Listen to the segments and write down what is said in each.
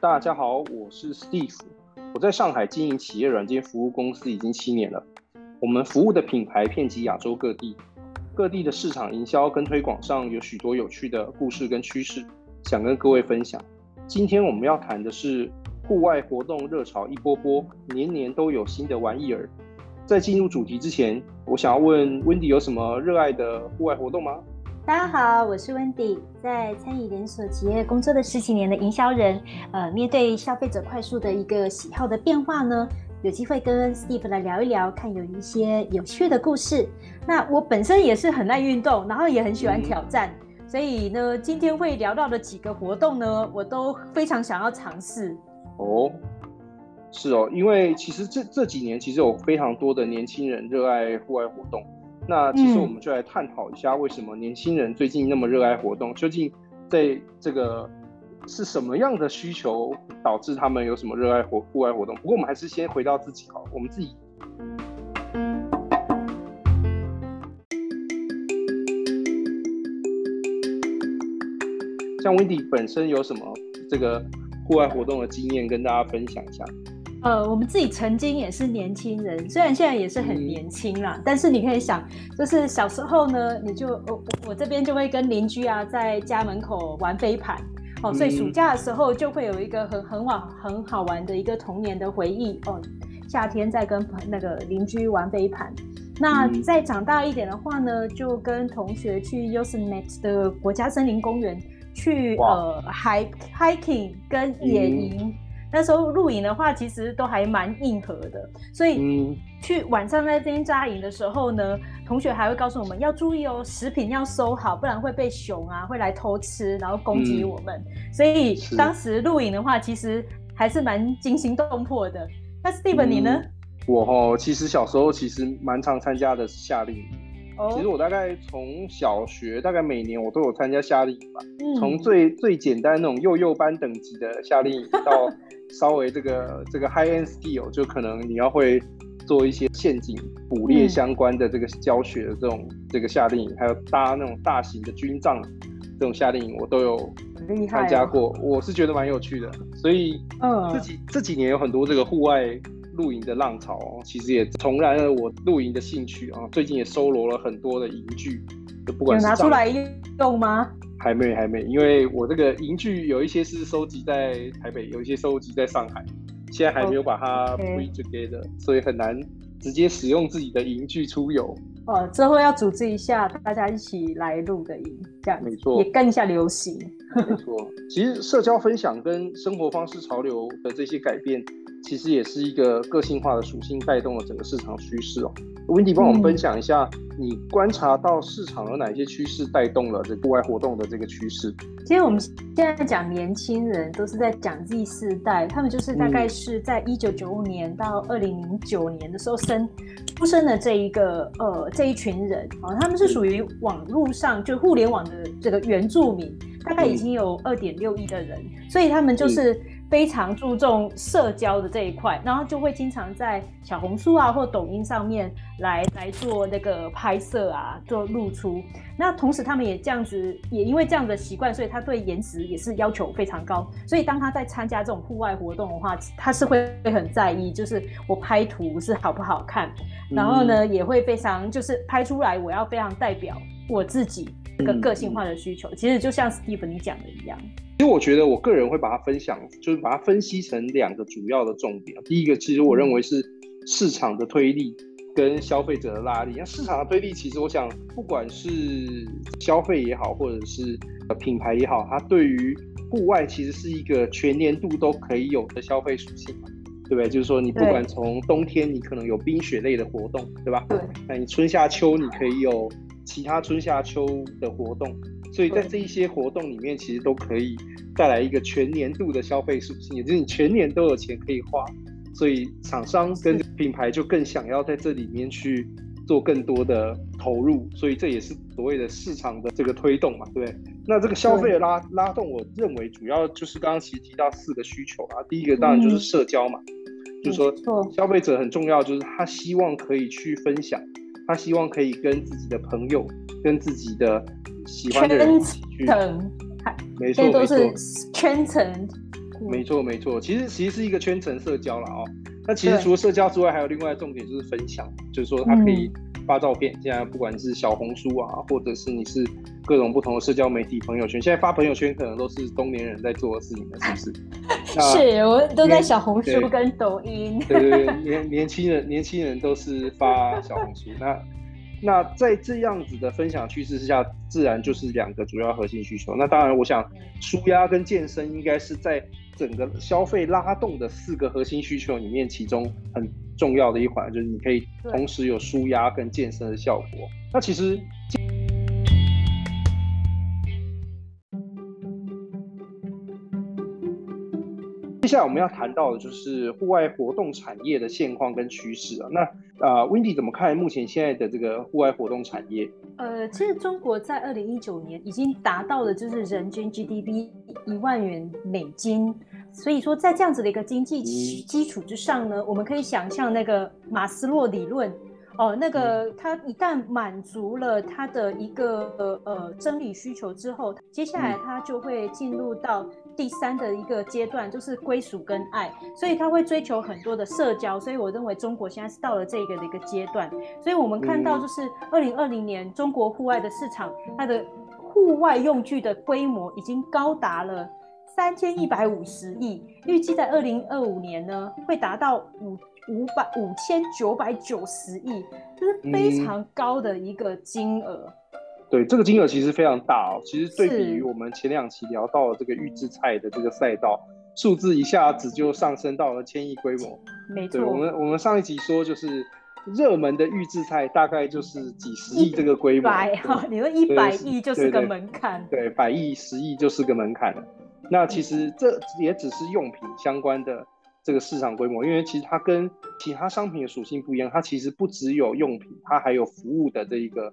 大家好，我是 Steve，我在上海经营企业软件服务公司已经七年了。我们服务的品牌遍及亚洲各地，各地的市场营销跟推广上有许多有趣的故事跟趋势，想跟各位分享。今天我们要谈的是户外活动热潮一波波，年年都有新的玩意儿。在进入主题之前，我想要问 Wendy 有什么热爱的户外活动吗？大家好，我是 Wendy，在餐饮连锁企业工作的十几年的营销人，呃，面对消费者快速的一个喜好的变化呢，有机会跟 Steve 来聊一聊，看有一些有趣的故事。那我本身也是很爱运动，然后也很喜欢挑战，所以呢，今天会聊到的几个活动呢，我都非常想要尝试。哦，是哦，因为其实这这几年其实有非常多的年轻人热爱户外活动。那其实我们就来探讨一下，为什么年轻人最近那么热爱活动？究竟在这个是什么样的需求导致他们有什么热爱活户外活动？不过我们还是先回到自己好，我们自己。像 Wendy 本身有什么这个户外活动的经验跟大家分享一下？呃，我们自己曾经也是年轻人，虽然现在也是很年轻啦，但是你可以想，就是小时候呢，你就我我这边就会跟邻居啊在家门口玩飞盘，哦，所以暑假的时候就会有一个很很好很好玩的一个童年的回忆哦。夏天在跟那个邻居玩飞盘，那再长大一点的话呢，就跟同学去 Yosemite 的国家森林公园去呃 hike hiking 跟野营。那时候露营的话，其实都还蛮硬核的，所以去晚上在这边扎营的时候呢，同学还会告诉我们要注意哦，食品要收好，不然会被熊啊会来偷吃，然后攻击我们。所以当时露营的话，其实还是蛮惊心动魄的。那 Steven 你呢？我哦，其实小时候其实蛮常参加的夏令营。其实我大概从小学大概每年我都有参加夏令营吧，从最最简单那种幼幼班等级的夏令营，到 稍微这个这个 high end skill，就可能你要会做一些陷阱捕猎相关的这个教学的这种这个夏令营，还有搭那种大型的军帐这种夏令营，我都有参加过，我是觉得蛮有趣的，所以嗯，这几这几年有很多这个户外。露营的浪潮哦，其实也重燃了我露营的兴趣啊。最近也收罗了很多的营具，就不管有拿出来用吗？还没，还没，因为我这个营具有一些是收集在台北，有一些收集在上海，现在还没有把它 bring together，所以很难直接使用自己的营具出游。哦，之后要组织一下，大家一起来露个营，这样没错，也跟一下流行。没错，其实社交分享跟生活方式潮流的这些改变。其实也是一个个性化的属性带动了整个市场趋势哦。Wendy 帮我们分享一下，你观察到市场有哪些趋势带动了这户外活动的这个趋势？其实我们现在讲年轻人，都是在讲 Z 世代，他们就是大概是在一九九五年到二零零九年的时候生出生的这一个呃这一群人啊，他们是属于网络上就互联网的这个原住民，大概已经有二点六亿的人，所以他们就是。非常注重社交的这一块，然后就会经常在小红书啊或抖音上面来来做那个拍摄啊，做露出。那同时他们也这样子，也因为这样的习惯，所以他对颜值也是要求非常高。所以当他在参加这种户外活动的话，他是会会很在意，就是我拍图是好不好看，然后呢也会非常就是拍出来我要非常代表我自己这个个性化的需求。其实就像 Steve 你讲的一样。其实我觉得，我个人会把它分享，就是把它分析成两个主要的重点。第一个，其实我认为是市场的推力跟消费者的拉力。那市场的推力，其实我想，不管是消费也好，或者是品牌也好，它对于户外其实是一个全年度都可以有的消费属性嘛，对不对？就是说，你不管从冬天，你可能有冰雪类的活动，对吧？对。那你春夏秋，你可以有其他春夏秋的活动。所以在这一些活动里面，其实都可以带来一个全年度的消费属性，也就是你全年都有钱可以花，所以厂商跟品牌就更想要在这里面去做更多的投入，所以这也是所谓的市场的这个推动嘛，对不对？那这个消费的拉拉动，我认为主要就是刚刚其实提到四个需求啊，第一个当然就是社交嘛，就是说消费者很重要，就是他希望可以去分享，他希望可以跟自己的朋友、跟自己的喜欢的人去，没错没错，圈层，没错没错，其实其实是一个圈层社交了哦。那其实除了社交之外，还有另外重点就是分享，就是说它可以发照片。现在不管是小红书啊，或者是你是各种不同的社交媒体朋友圈，现在发朋友圈可能都是中年人在做的事情了，是不是？是，我都在小红书跟抖音。对对对，年 年轻人年轻人都是发小红书。那那在这样子的分享趋势之下，自然就是两个主要核心需求。那当然，我想舒压跟健身应该是在。整个消费拉动的四个核心需求里面，其中很重要的一环就是你可以同时有舒压跟健身的效果。那其实。下来我们要谈到的就是户外活动产业的现况跟趋势啊。那啊，Wendy 怎么看目前现在的这个户外活动产业？呃，其实中国在二零一九年已经达到了就是人均 GDP 一万元美金，所以说在这样子的一个经济基础之上呢，我们可以想象那个马斯洛理论。哦，那个他一旦满足了他的一个呃生理需求之后，接下来他就会进入到第三的一个阶段，就是归属跟爱，所以他会追求很多的社交。所以我认为中国现在是到了这个的一个阶段。所以我们看到就是二零二零年中国户外的市场，它的户外用具的规模已经高达了三千一百五十亿，预计在二零二五年呢会达到五。五百五千九百九十亿，这是非常高的一个金额。对，这个金额其实非常大哦。其实对比于我们前两期聊到这个预制菜的这个赛道，数字一下子就上升到了千亿规模。没错，我们我们上一集说就是热门的预制菜大概就是几十亿这个规模。百哈，你说一百亿就是个门槛。对，百亿、十亿就是个门槛了。那其实这也只是用品相关的。这个市场规模，因为其实它跟其他商品的属性不一样，它其实不只有用品，它还有服务的这一个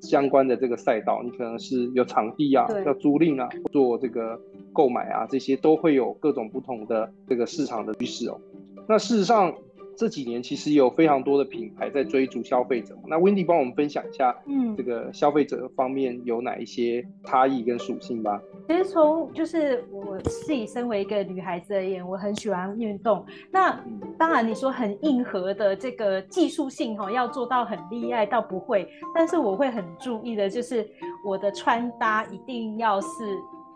相关的这个赛道。你可能是有场地啊，要租赁啊，做这个购买啊，这些都会有各种不同的这个市场的趋势哦。那事实上。这几年其实有非常多的品牌在追逐消费者。那 Wendy 帮我们分享一下，嗯，这个消费者方面有哪一些差异跟属性吧？其实从就是我自己身为一个女孩子而言，我很喜欢运动。那当然你说很硬核的这个技术性哈，要做到很厉害倒不会，但是我会很注意的就是我的穿搭一定要是。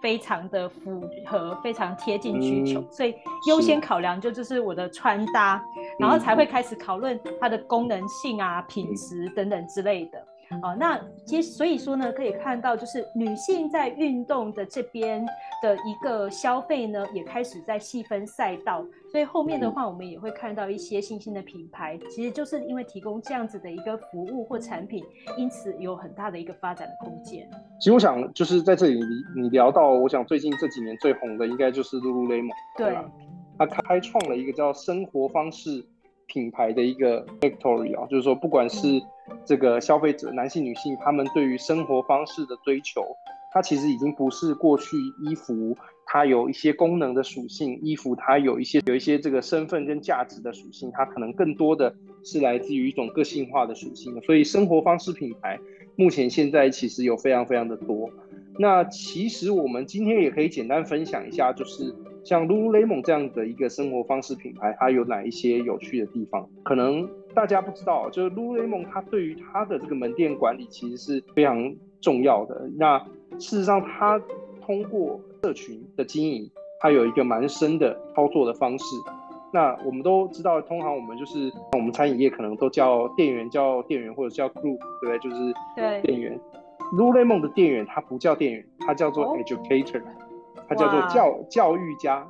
非常的符合，非常贴近需求，所以优先考量就就是我的穿搭，然后才会开始讨论它的功能性啊、品质等等之类的。哦，那其实所以说呢，可以看到就是女性在运动的这边的一个消费呢，也开始在细分赛道。所以后面的话，我们也会看到一些新兴的品牌，其实就是因为提供这样子的一个服务或产品，因此有很大的一个发展的空间。其实我想就是在这里，你你聊到，我想最近这几年最红的应该就是 Lululemon，对，他开创了一个叫生活方式品牌的一个 Victory 啊，就是说不管是这个消费者，男性女性，他们对于生活方式的追求，它其实已经不是过去衣服。它有一些功能的属性，衣服它有一些有一些这个身份跟价值的属性，它可能更多的是来自于一种个性化的属性。所以生活方式品牌目前现在其实有非常非常的多。那其实我们今天也可以简单分享一下，就是像 Lululemon 这样的一个生活方式品牌，它有哪一些有趣的地方？可能大家不知道，就是 Lululemon 它对于它的这个门店管理其实是非常重要的。那事实上它通过社群的经营，它有一个蛮深的操作的方式。那我们都知道，通常我们就是我们餐饮业可能都叫店员叫店员或者叫 crew，对不对？就是店员。Lululemon 的店员他不叫店员，他叫做 educator，他叫做教教育家。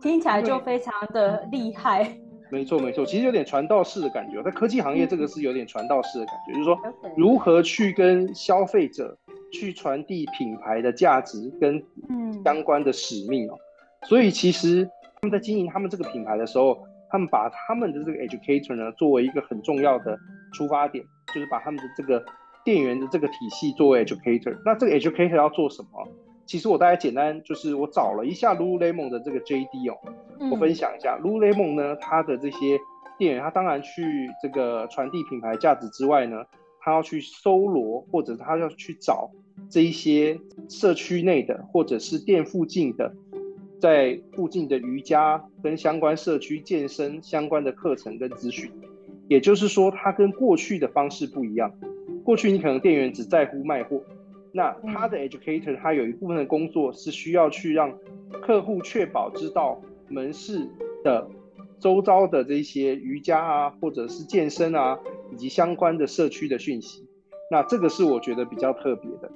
听起来就非常的厉害。没错没错，其实有点传道式的感觉。在科技行业，这个是有点传道式的感觉，就是说如何去跟消费者。去传递品牌的价值跟相关的使命哦，所以其实他们在经营他们这个品牌的时候，他们把他们的这个 educator 呢作为一个很重要的出发点，就是把他们的这个店员的这个体系作为 educator。那这个 educator 要做什么？其实我大概简单就是我找了一下 Lululemon 的这个 JD 哦，我分享一下 Lululemon 呢，它的这些店员，他当然去这个传递品牌价值之外呢。他要去搜罗，或者他要去找这一些社区内的或者是店附近的，在附近的瑜伽跟相关社区健身相关的课程跟资讯。也就是说，它跟过去的方式不一样。过去你可能店员只在乎卖货，那他的 educator 他有一部分的工作是需要去让客户确保知道门市的周遭的这些瑜伽啊，或者是健身啊，以及相关的社区的讯息。那这个是我觉得比较特别的。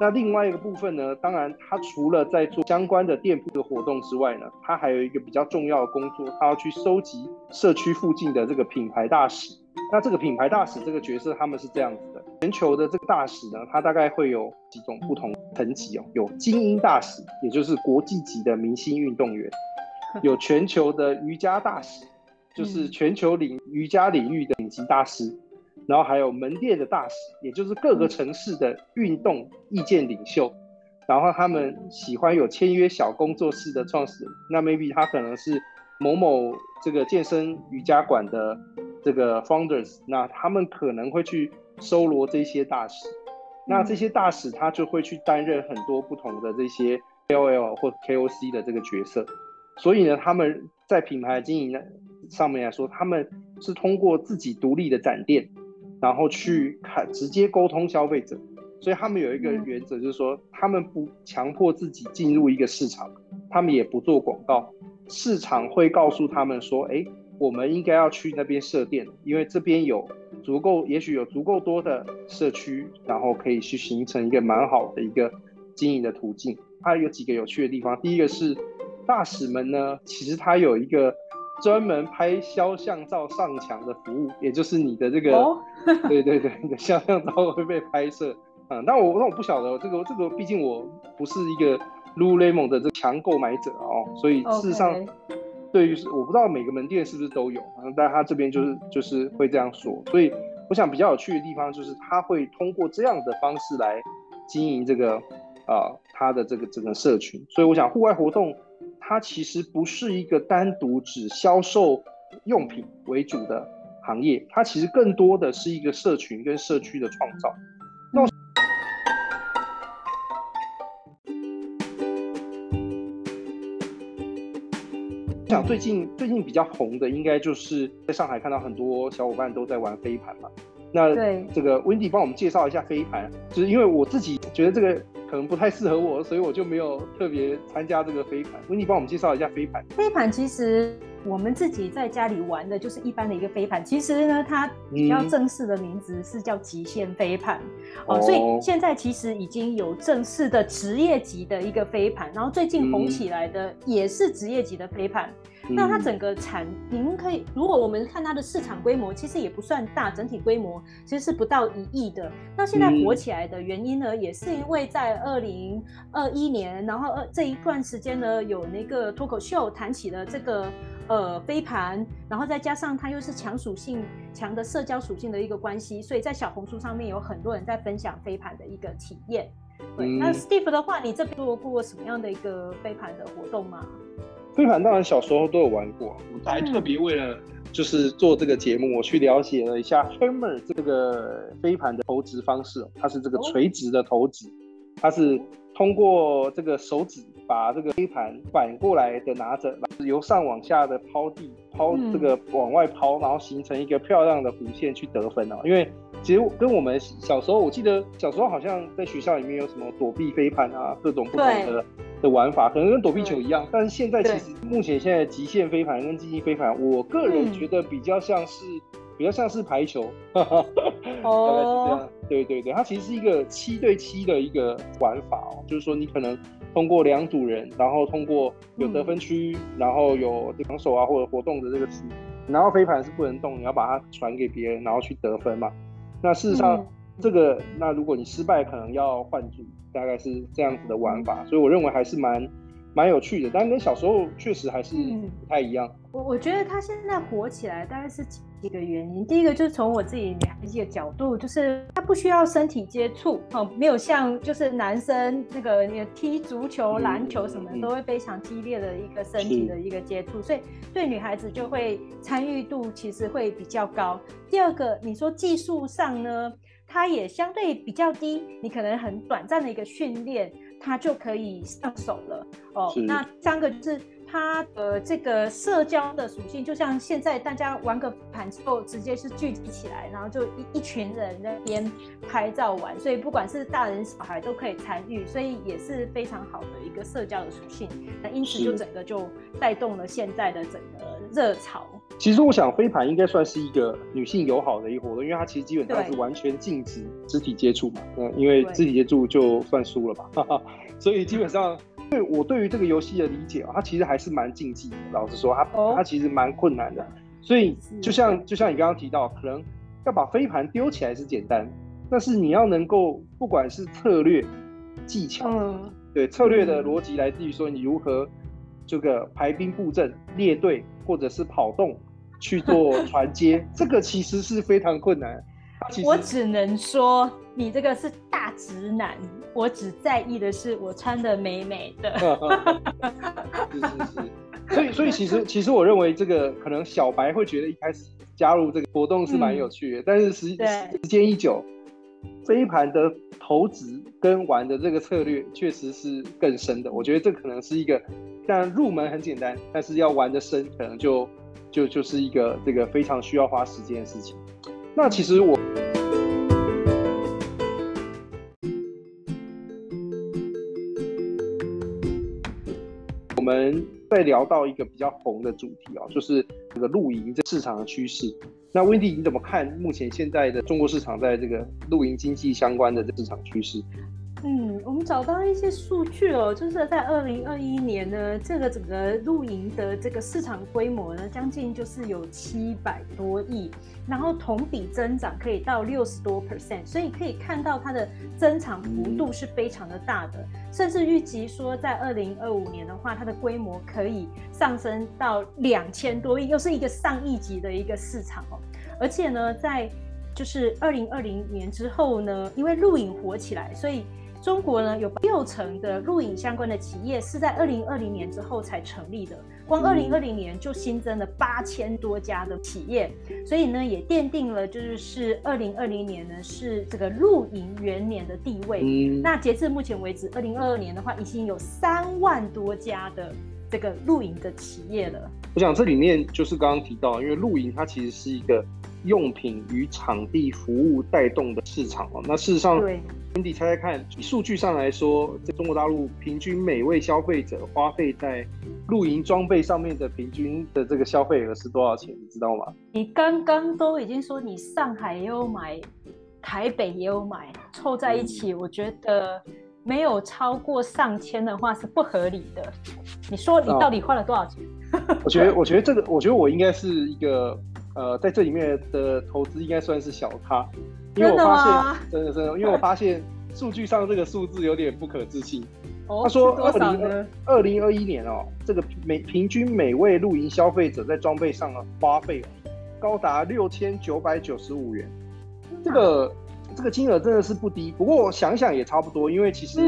那另外一个部分呢，当然他除了在做相关的店铺的活动之外呢，他还有一个比较重要的工作，他要去收集社区附近的这个品牌大使。那这个品牌大使这个角色，他们是这样子的：全球的这个大使呢，他大概会有几种不同层级哦，有精英大使，也就是国际级的明星运动员；有全球的瑜伽大使，就是全球领瑜伽领域的顶级大师。然后还有门店的大使，也就是各个城市的运动意见领袖，然后他们喜欢有签约小工作室的创始人，那 maybe 他可能是某某这个健身瑜伽馆的这个 founders，那他们可能会去收罗这些大使，那这些大使他就会去担任很多不同的这些 KOL 或 KOC 的这个角色，所以呢，他们在品牌经营的上面来说，他们是通过自己独立的展店。然后去看直接沟通消费者，所以他们有一个原则，就是说他们不强迫自己进入一个市场，他们也不做广告，市场会告诉他们说，哎，我们应该要去那边设店，因为这边有足够，也许有足够多的社区，然后可以去形成一个蛮好的一个经营的途径。它有几个有趣的地方，第一个是大使们呢，其实他有一个。专门拍肖像照上墙的服务，也就是你的这个，对对对，你的肖像照会被拍摄嗯。那我那我不晓得这个这个，毕竟我不是一个 Lululemon 的这强购买者哦，所以事实上，对于我不知道每个门店是不是都有，但他这边就是就是会这样说。所以我想比较有趣的地方就是他会通过这样的方式来经营这个啊他的这个整个社群。所以我想户外活动。它其实不是一个单独只销售用品为主的行业，它其实更多的是一个社群跟社区的创造。那最近最近比较红的，应该就是在上海看到很多小伙伴都在玩飞盘嘛。那这个 Wendy 帮我们介绍一下飞盘，就是因为我自己觉得这个。可能不太适合我，所以我就没有特别参加这个飞盘。温妮帮我们介绍一下飞盘。飞盘其实我们自己在家里玩的就是一般的一个飞盘。其实呢，它比较正式的名字是叫极限飞盘哦。所以现在其实已经有正式的职业级的一个飞盘，然后最近红起来的也是职业级的飞盘。那它整个产，您可以，如果我们看它的市场规模，其实也不算大，整体规模其实是不到一亿的。那现在火起来的原因呢，也是因为在二零二一年，然后二这一段时间呢，有那个脱口秀谈起了这个呃飞盘，然后再加上它又是强属性、强的社交属性的一个关系，所以在小红书上面有很多人在分享飞盘的一个体验。对，那 Steve 的话，你这边做过什么样的一个飞盘的活动吗？飞盘当然小时候都有玩过，我还特别为了就是做这个节目，我去了解了一下 Hammer 这个飞盘的投掷方式，它是这个垂直的投掷，它是通过这个手指把这个飞盘反过来的拿着，由上往下的抛地抛这个往外抛，然后形成一个漂亮的弧线去得分哦。因为其实跟我们小时候，我记得小时候好像在学校里面有什么躲避飞盘啊，各种不同的。的玩法可能跟躲避球一样，但是现在其实目前现在极限飞盘跟竞技飞盘，我个人觉得比较像是比较像是排球，大概是这样。对对对，它其实是一个七对七的一个玩法哦，就是说你可能通过两组人，然后通过有得分区，然后有防守啊或者活动的这个区，然后飞盘是不能动，你要把它传给别人，然后去得分嘛。那事实上这个，那如果你失败，可能要换组。大概是这样子的玩法，所以我认为还是蛮蛮有趣的，但跟小时候确实还是不太一样。我我觉得他现在火起来大概是几个原因，第一个就是从我自己女孩子的角度，就是他不需要身体接触哦，没有像就是男生那个你踢足球、篮球什么都会非常激烈的一个身体的一个接触，所以对女孩子就会参与度其实会比较高。第二个，你说技术上呢？它也相对比较低，你可能很短暂的一个训练，它就可以上手了哦。那三个就是。它的这个社交的属性，就像现在大家玩个盘之后，直接是聚集起来，然后就一一群人那边拍照玩，所以不管是大人小孩都可以参与，所以也是非常好的一个社交的属性。那因此就整个就带动了现在的整个热潮。其实我想飞盘应该算是一个女性友好的一个活动，因为它其实基本上是完全禁止肢体接触嘛，嗯，因为肢体接触就算输了吧，所以基本上。对我对于这个游戏的理解啊，它其实还是蛮竞技的。老实说，它它其实蛮困难的。所以就像就像你刚刚提到，可能要把飞盘丢起来是简单，但是你要能够不管是策略、技巧，对策略的逻辑来自于说你如何这个排兵布阵、列队或者是跑动去做传接，这个其实是非常困难。我只能说，你这个是大直男。我只在意的是我穿的美美的。是是是。所以所以其实其实我认为这个可能小白会觉得一开始加入这个活动是蛮有趣的，但是时时间一久，这一盘的投掷跟玩的这个策略确实是更深的。我觉得这可能是一个，但入门很简单，但是要玩的深，可能就就就是一个这个非常需要花时间的事情。那其实我，我们在聊到一个比较红的主题哦，就是这个露营这市场的趋势。那 Wendy，你怎么看目前现在的中国市场在这个露营经济相关的市场趋势？嗯，我们找到一些数据哦，就是在二零二一年呢，这个整个露营的这个市场规模呢，将近就是有七百多亿，然后同比增长可以到六十多 percent，所以可以看到它的增长幅度是非常的大的，甚至预计说在二零二五年的话，它的规模可以上升到两千多亿，又是一个上亿级的一个市场哦，而且呢，在就是二零二零年之后呢，因为露营火起来，所以中国呢有六成的录影相关的企业是在二零二零年之后才成立的，光二零二零年就新增了八千多家的企业，所以呢也奠定了就是是二零二零年呢是这个露营元年的地位。那截至目前为止，二零二二年的话已经有三万多家的这个露营的企业了。我想这里面就是刚刚提到，因为露营它其实是一个用品与场地服务带动的市场哦。那事实上，对。兄弟猜猜看，以数据上来说，在中国大陆平均每位消费者花费在露营装备上面的平均的这个消费额是多少钱？你知道吗？你刚刚都已经说你上海也有买，台北也有买，凑在一起，我觉得没有超过上千的话是不合理的。你说你到底花了多少钱？我觉得，我觉得这个，我觉得我应该是一个呃，在这里面的投资应该算是小咖。因为我发现，真的真的，因为我发现数据上这个数字有点不可置信。他说，二零二零二一年哦，这个每平均每位露营消费者在装备上的花费高达六千九百九十五元，这个这个金额真的是不低。不过我想想也差不多，因为其实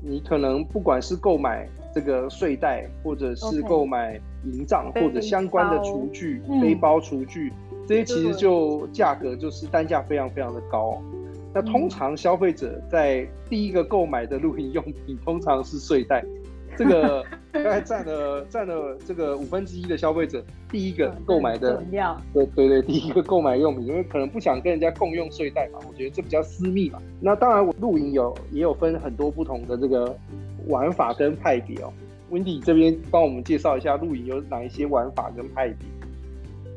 你可能不管是购买这个睡袋，或者是购买营帐，或者相关的厨具、背包。厨具。这些其实就价格就是单价非常非常的高，那通常消费者在第一个购买的露营用品通常是睡袋，这个 大概占了占了这个五分之一的消费者第一个购买的，对对对，第一个购买用品，因为可能不想跟人家共用睡袋嘛，我觉得这比较私密嘛。那当然，我露营有也有分很多不同的这个玩法跟派别哦。Wendy 这边帮我们介绍一下露营有哪一些玩法跟派别。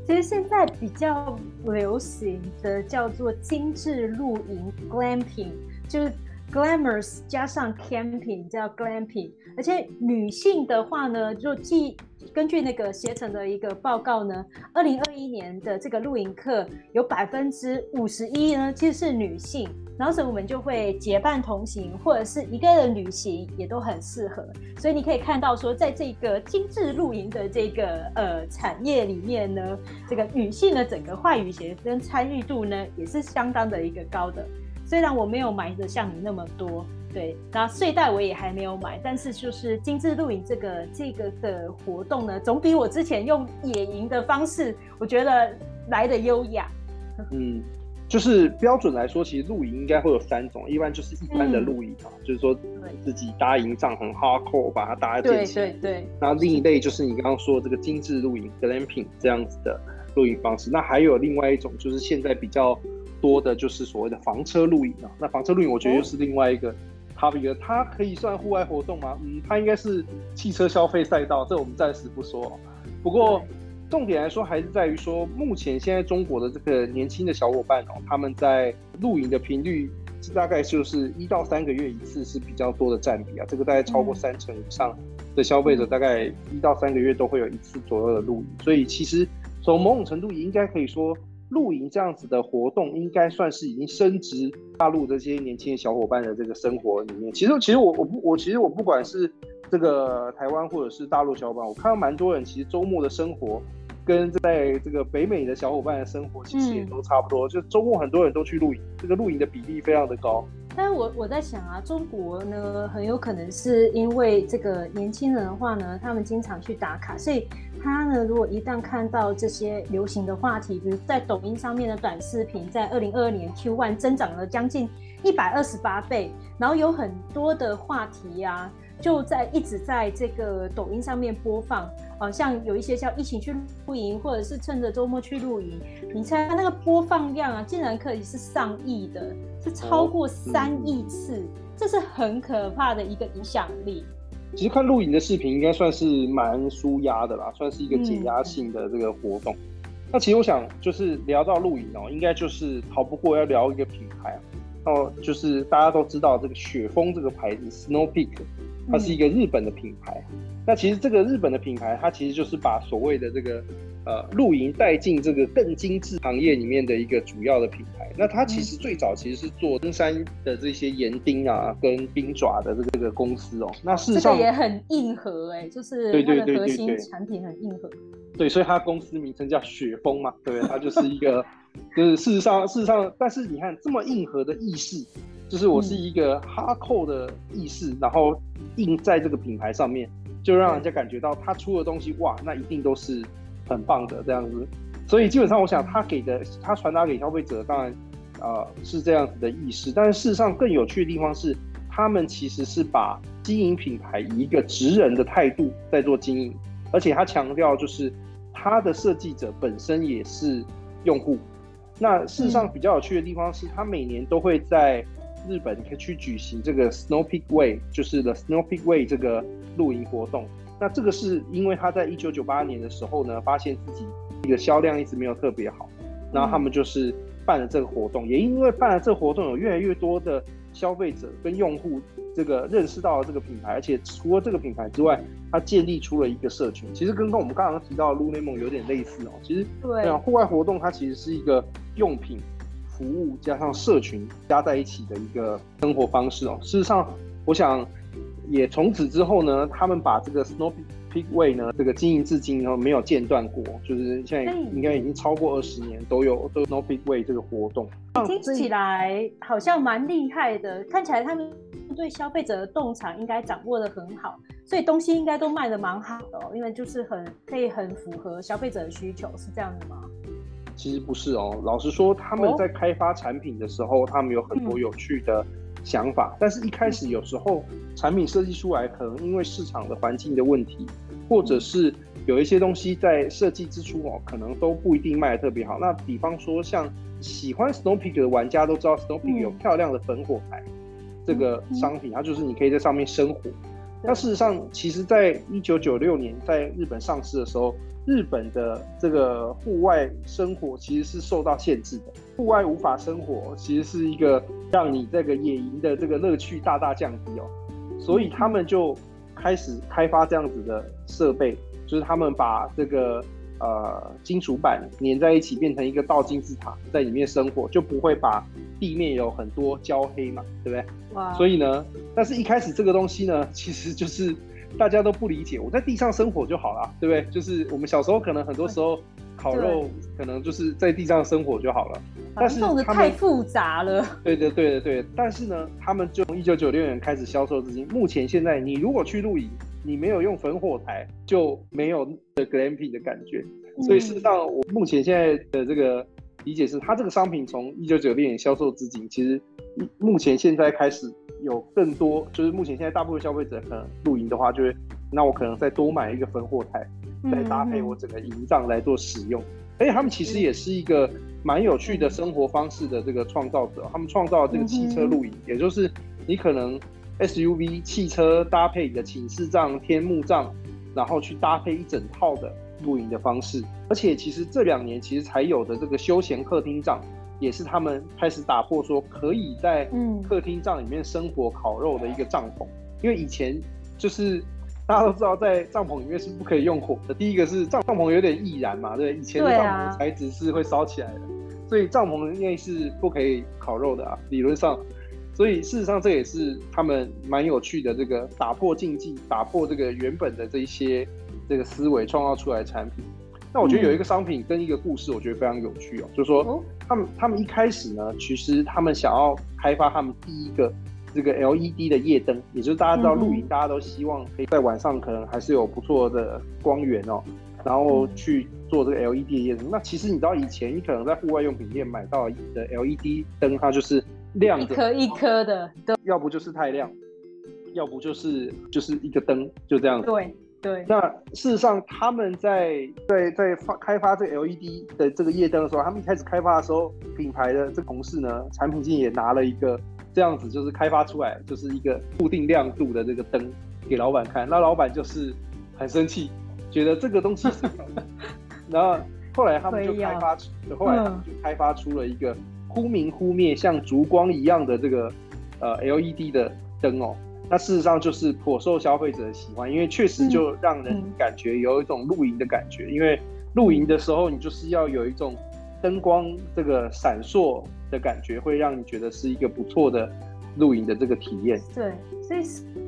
其实现在比较流行的叫做精致露营 （glamping），就是 glamorous 加上 camping 叫 glamping。而且女性的话呢，就既根据那个携程的一个报告呢，二零二一年的这个露营客有百分之五十一呢，其实是女性。然后所以我们就会结伴同行，或者是一个人旅行也都很适合。所以你可以看到说，在这个精致露营的这个呃产业里面呢，这个女性的整个话语权跟参与度呢，也是相当的一个高的。虽然我没有买的像你那么多，对，那睡袋我也还没有买，但是就是精致露营这个这个的活动呢，总比我之前用野营的方式，我觉得来的优雅。嗯。就是标准来说，其实露营应该会有三种，一般就是一般的露营啊，就是说自己搭营帐很 hardcore，把它搭在建起来。对对对。然后另一类就是你刚刚说的这个精致露营 glamping 这样子的露营方式。那还有另外一种，就是现在比较多的，就是所谓的房车露营啊。那房车露营，我觉得又是另外一个 topic，它可以算户外活动吗？嗯，它应该是汽车消费赛道，这我们暂时不说。不过。重点来说，还是在于说，目前现在中国的这个年轻的小伙伴哦，他们在露营的频率大概就是一到三个月一次是比较多的占比啊，这个大概超过三成以上的消费者，大概一到三个月都会有一次左右的露营。所以其实从某种程度也应该可以说，露营这样子的活动应该算是已经升值大陆这些年轻的小伙伴的这个生活里面。其实，其实我我不我其实我不管是这个台湾或者是大陆小伙伴，我看到蛮多人其实周末的生活。跟在这个北美的小伙伴的生活其实也都差不多，就周末很多人都去露营，这个露营的比例非常的高。但是我我在想啊，中国呢很有可能是因为这个年轻人的话呢，他们经常去打卡，所以他呢如果一旦看到这些流行的话题，比如在抖音上面的短视频，在二零二二年 Q one 增长了将近一百二十八倍，然后有很多的话题呀。就在一直在这个抖音上面播放，好像有一些叫一起去露营，或者是趁着周末去露营。你猜那个播放量啊，竟然可以是上亿的，是超过三亿次，这是很可怕的一个影响力。其实看露营的视频应该算是蛮舒压的啦，算是一个解压性的这个活动。那其实我想就是聊到露营哦，应该就是逃不过要聊一个品牌啊，哦，就是大家都知道这个雪峰这个牌子 Snow Peak。它是一个日本的品牌，那其实这个日本的品牌，它其实就是把所谓的这个呃露营带进这个更精致行业里面的一个主要的品牌。那它其实最早其实是做登山的这些岩钉啊跟冰爪的这个这个公司哦。那事实上也很硬核哎，就是它的核心产品很硬核。对，所以它公司名称叫雪峰嘛，对？它就是一个，就是事实上事实上，但是你看这么硬核的意识。就是我是一个哈扣的意识，然后印在这个品牌上面，就让人家感觉到他出的东西哇，那一定都是很棒的这样子。所以基本上，我想他给的，他传达给消费者，当然，呃，是这样子的意识。但是事实上，更有趣的地方是，他们其实是把经营品牌以一个职人的态度在做经营，而且他强调就是他的设计者本身也是用户。那事实上比较有趣的地方是，他每年都会在日本可以去举行这个 Snow Peak Way，就是 The Snow Peak Way 这个露营活动。那这个是因为他在一九九八年的时候呢，发现自己一个销量一直没有特别好，然后他们就是办了这个活动。也因为办了这个活动，有越来越多的消费者跟用户这个认识到了这个品牌，而且除了这个品牌之外，它建立出了一个社群。其实跟跟我们刚刚提到的 Lululemon 有点类似哦。其实对户外活动，它其实是一个用品。服务加上社群加在一起的一个生活方式哦。事实上，我想也从此之后呢，他们把这个 Snow Peak Way 呢这个经营至今，然后没有间断过，就是现在应该已经超过二十年都有都 Snow Peak Way 这个活动。听起来好像蛮厉害的，看起来他们对消费者的洞察应该掌握的很好，所以东西应该都卖的蛮好的，因为就是很可以很符合消费者的需求，是这样的吗？其实不是哦，老实说，他们在开发产品的时候，他们有很多有趣的想法。但是，一开始有时候产品设计出来，可能因为市场的环境的问题，或者是有一些东西在设计之初哦，可能都不一定卖的特别好。那比方说，像喜欢 Snow Peak 的玩家都知道，Snow Peak 有漂亮的烽火台这个商品，它就是你可以在上面生火。那事实上，其实在一九九六年在日本上市的时候。日本的这个户外生活其实是受到限制的，户外无法生活，其实是一个让你这个野营的这个乐趣大大降低哦，所以他们就开始开发这样子的设备，就是他们把这个呃金属板粘在一起，变成一个倒金字塔，在里面生火，就不会把地面有很多焦黑嘛，对不对？哇！所以呢，但是一开始这个东西呢，其实就是。大家都不理解，我在地上生火就好了，对不对？就是我们小时候可能很多时候烤肉，可能就是在地上生火就好了。但是弄得太复杂了。对对对对对。但是呢，他们就从一九九六年开始销售至今，目前现在你如果去露营，你没有用焚火台，就没有的 glamping 的感觉。所以事实上，我目前现在的这个理解是，它这个商品从一九九六年销售至今，其实目前现在开始有更多，就是目前现在大部分消费者可能露营的话，就会那我可能再多买一个焚火台，再搭配我整个营帐来做使用。而且他们其实也是一个蛮有趣的生活方式的这个创造者，他们创造这个汽车露营，也就是你可能 SUV 汽车搭配你的寝室帐、天幕帐，然后去搭配一整套的。露营的方式，而且其实这两年其实才有的这个休闲客厅帐，也是他们开始打破说可以在客厅帐里面生火烤肉的一个帐篷。因为以前就是大家都知道，在帐篷里面是不可以用火的。第一个是帐帐篷有点易燃嘛，对，以前的帐篷材质是会烧起来的，所以帐篷内是不可以烤肉的啊，理论上。所以事实上这也是他们蛮有趣的这个打破禁忌，打破这个原本的这一些。这个思维创造出来的产品，那我觉得有一个商品跟一个故事，我觉得非常有趣哦。就是说，他们他们一开始呢，其实他们想要开发他们第一个这个 LED 的夜灯，也就是大家知道露营，大家都希望可以在晚上可能还是有不错的光源哦，然后去做这个 LED 的夜灯。那其实你知道以前你可能在户外用品店买到的 LED 灯，它就是亮一颗一颗的，要不就是太亮，要不就是就是一个灯就这样子。对。对，那事实上，他们在在在发开发这个 LED 的这个夜灯的时候，他们一开始开发的时候，品牌的这同事呢，产品经理也拿了一个这样子，就是开发出来就是一个固定亮度的这个灯给老板看，那老板就是很生气，觉得这个东西是，然后后来他们就开发出，后来他们就开发出了一个忽明忽灭像烛光一样的这个呃 LED 的灯哦。那事实上就是颇受消费者的喜欢，因为确实就让人感觉有一种露营的感觉。因为露营的时候，你就是要有一种灯光这个闪烁的感觉，会让你觉得是一个不错的露营的这个体验。对，所以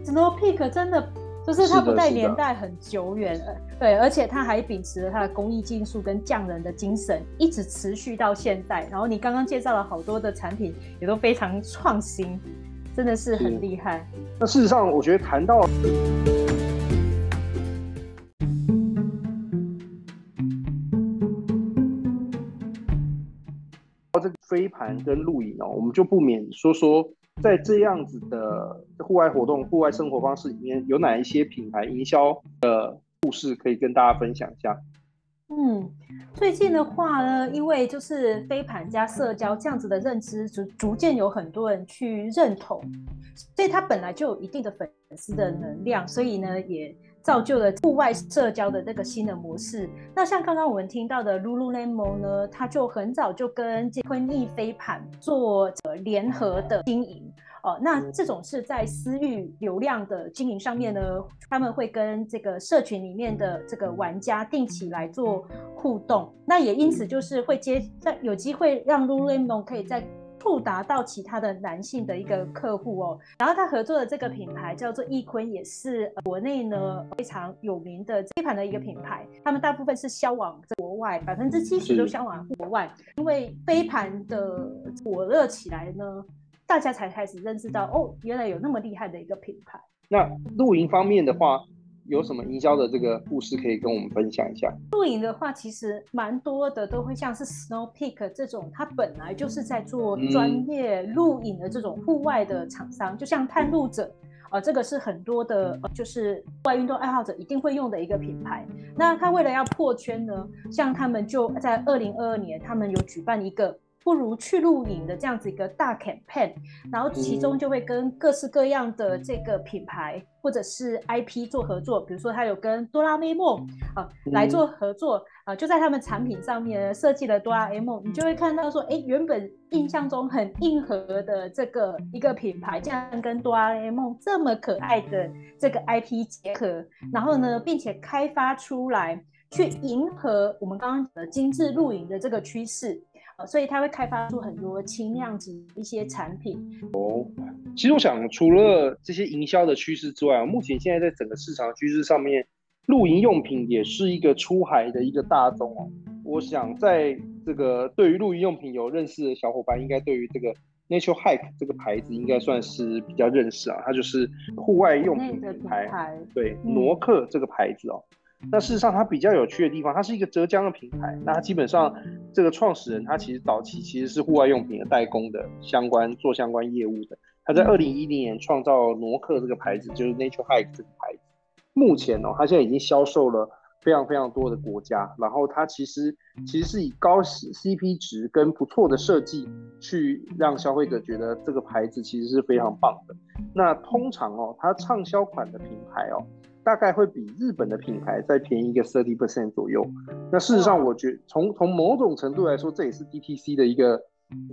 Snow Peak 真的就是它不带年代很久远了，对，而且它还秉持了它的工艺技术跟匠人的精神，一直持续到现在。然后你刚刚介绍了好多的产品，也都非常创新。真的是很厉害。那事实上，我觉得谈到这个飞盘跟露营哦，我们就不免说说，在这样子的户外活动、户外生活方式里面，有哪一些品牌营销的故事可以跟大家分享一下？嗯，最近的话呢，因为就是飞盘加社交这样子的认知，逐逐渐有很多人去认同，所以它本来就有一定的粉丝的能量，所以呢，也造就了户外社交的这个新的模式。那像刚刚我们听到的 Lululemon 呢，它就很早就跟坤逸飞盘做联合的经营。哦，那这种是在私域流量的经营上面呢，他们会跟这个社群里面的这个玩家定期来做互动，那也因此就是会接在有机会让 Lululemon 可以在触达到其他的男性的一个客户哦。然后他合作的这个品牌叫做易坤，也是国内呢非常有名的飞盘的一个品牌，他们大部分是销往国外，百分之七十都销往国外，因为飞盘的火热起来呢。大家才开始认识到哦，原来有那么厉害的一个品牌。那露营方面的话，有什么营销的这个故事可以跟我们分享一下？露营的话，其实蛮多的，都会像是 Snow Peak 这种，它本来就是在做专业露营的这种户外的厂商，就像探路者啊，这个是很多的，就是户外运动爱好者一定会用的一个品牌。那他为了要破圈呢，像他们就在二零二二年，他们有举办一个。不如去露营的这样子一个大 campaign，然后其中就会跟各式各样的这个品牌或者是 IP 做合作，比如说他有跟哆啦 A 梦啊来做合作啊，就在他们产品上面设计了哆啦 A 梦，你就会看到说，哎，原本印象中很硬核的这个一个品牌，竟然跟哆啦 A 梦这么可爱的这个 IP 结合，然后呢，并且开发出来去迎合我们刚刚讲的精致露营的这个趋势。所以它会开发出很多轻量级一些产品哦。其实我想，除了这些营销的趋势之外，目前现在在整个市场趋势上面，露营用品也是一个出海的一个大宗哦。我想，在这个对于露营用品有认识的小伙伴，应该对于这个 Nature Hike 这个牌子应该算是比较认识啊。它就是户外用品品牌，对，挪克这个牌子哦。那事实上它比较有趣的地方，它是一个浙江的品牌。那它基本上这个创始人他其实早期其实是户外用品的代工的相关做相关业务的。他在二零一零年创造挪克这个牌子，就是 Nature Hike 这个牌子。目前哦，它现在已经销售了非常非常多的国家。然后它其实其实是以高 CP 值跟不错的设计去让消费者觉得这个牌子其实是非常棒的。那通常哦，它畅销款的品牌哦，大概会比日本的品牌再便宜一个 thirty percent 左右。那事实上，我觉从从某种程度来说，这也是 DTC 的一个。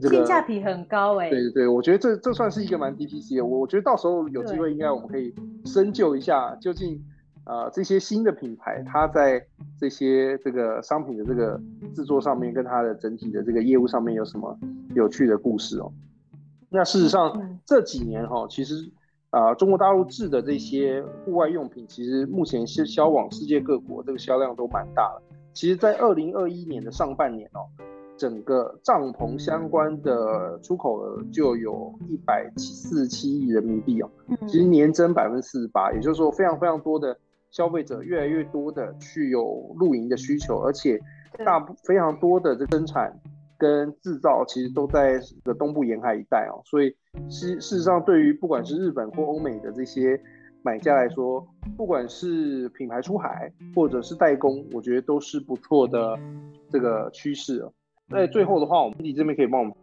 性价比很高哎，对对对，我觉得这这算是一个蛮 DTC 的。我我觉得到时候有机会，应该我们可以深究一下，究竟呃这些新的品牌，它在这些这个商品的这个制作上面，跟它的整体的这个业务上面有什么有趣的故事哦。那事实上这几年哈，其实啊中国大陆制的这些户外用品，其实目前是销往世界各国，这个销量都蛮大的。其实，在二零二一年的上半年哦。整个帐篷相关的出口额就有一百四十七亿人民币哦，其实年增百分之四十八，也就是说非常非常多的消费者越来越多的去有露营的需求，而且大非常多的这生产跟制造其实都在的东部沿海一带哦，所以事事实上对于不管是日本或欧美的这些买家来说，不管是品牌出海或者是代工，我觉得都是不错的这个趋势哦。在最后的话，我们你这边可以帮我们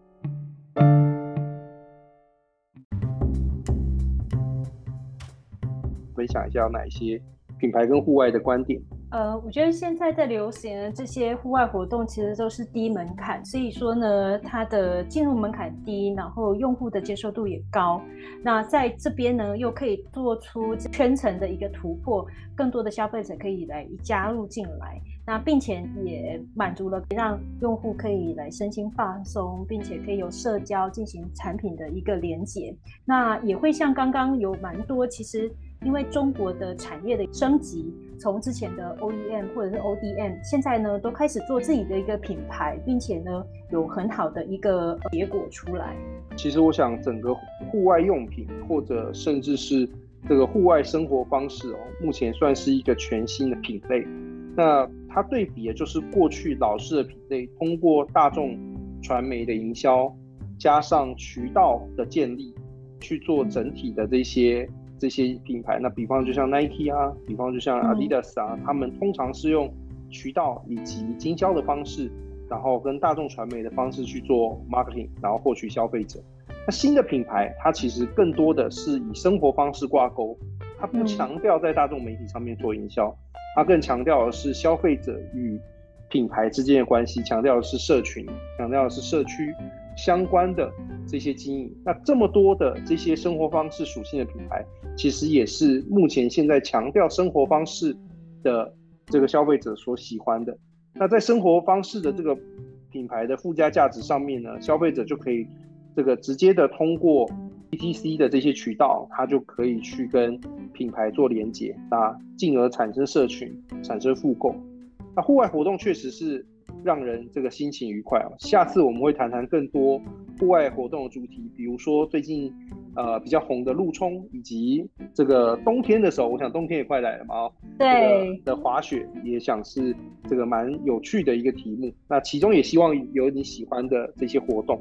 分享一下哪些品牌跟户外的观点。呃，我觉得现在在流行的这些户外活动，其实都是低门槛，所以说呢，它的进入门槛低，然后用户的接受度也高。那在这边呢，又可以做出圈层的一个突破，更多的消费者可以来加入进来。那并且也满足了让用户可以来身心放松，并且可以有社交进行产品的一个连接。那也会像刚刚有蛮多，其实因为中国的产业的升级，从之前的 OEM 或者是 ODM，现在呢都开始做自己的一个品牌，并且呢有很好的一个结果出来。其实我想，整个户外用品或者甚至是这个户外生活方式哦，目前算是一个全新的品类。那它对比的就是过去老式的品类，通过大众传媒的营销，加上渠道的建立，去做整体的这些这些品牌。那比方就像 Nike 啊，比方就像 Adidas 啊，他们通常是用渠道以及经销的方式，然后跟大众传媒的方式去做 marketing，然后获取消费者。那新的品牌，它其实更多的是以生活方式挂钩，它不强调在大众媒体上面做营销。它更强调的是消费者与品牌之间的关系，强调的是社群，强调的是社区相关的这些经营。那这么多的这些生活方式属性的品牌，其实也是目前现在强调生活方式的这个消费者所喜欢的。那在生活方式的这个品牌的附加价值上面呢，消费者就可以这个直接的通过。ETC 的这些渠道，它就可以去跟品牌做连接，那进而产生社群，产生复购。那户外活动确实是让人这个心情愉快啊。下次我们会谈谈更多户外活动的主题，比如说最近呃比较红的路冲，以及这个冬天的时候，我想冬天也快来了嘛，对的滑雪也想是这个蛮有趣的一个题目。那其中也希望有你喜欢的这些活动。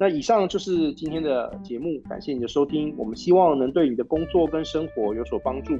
那以上就是今天的节目，感谢你的收听。我们希望能对你的工作跟生活有所帮助。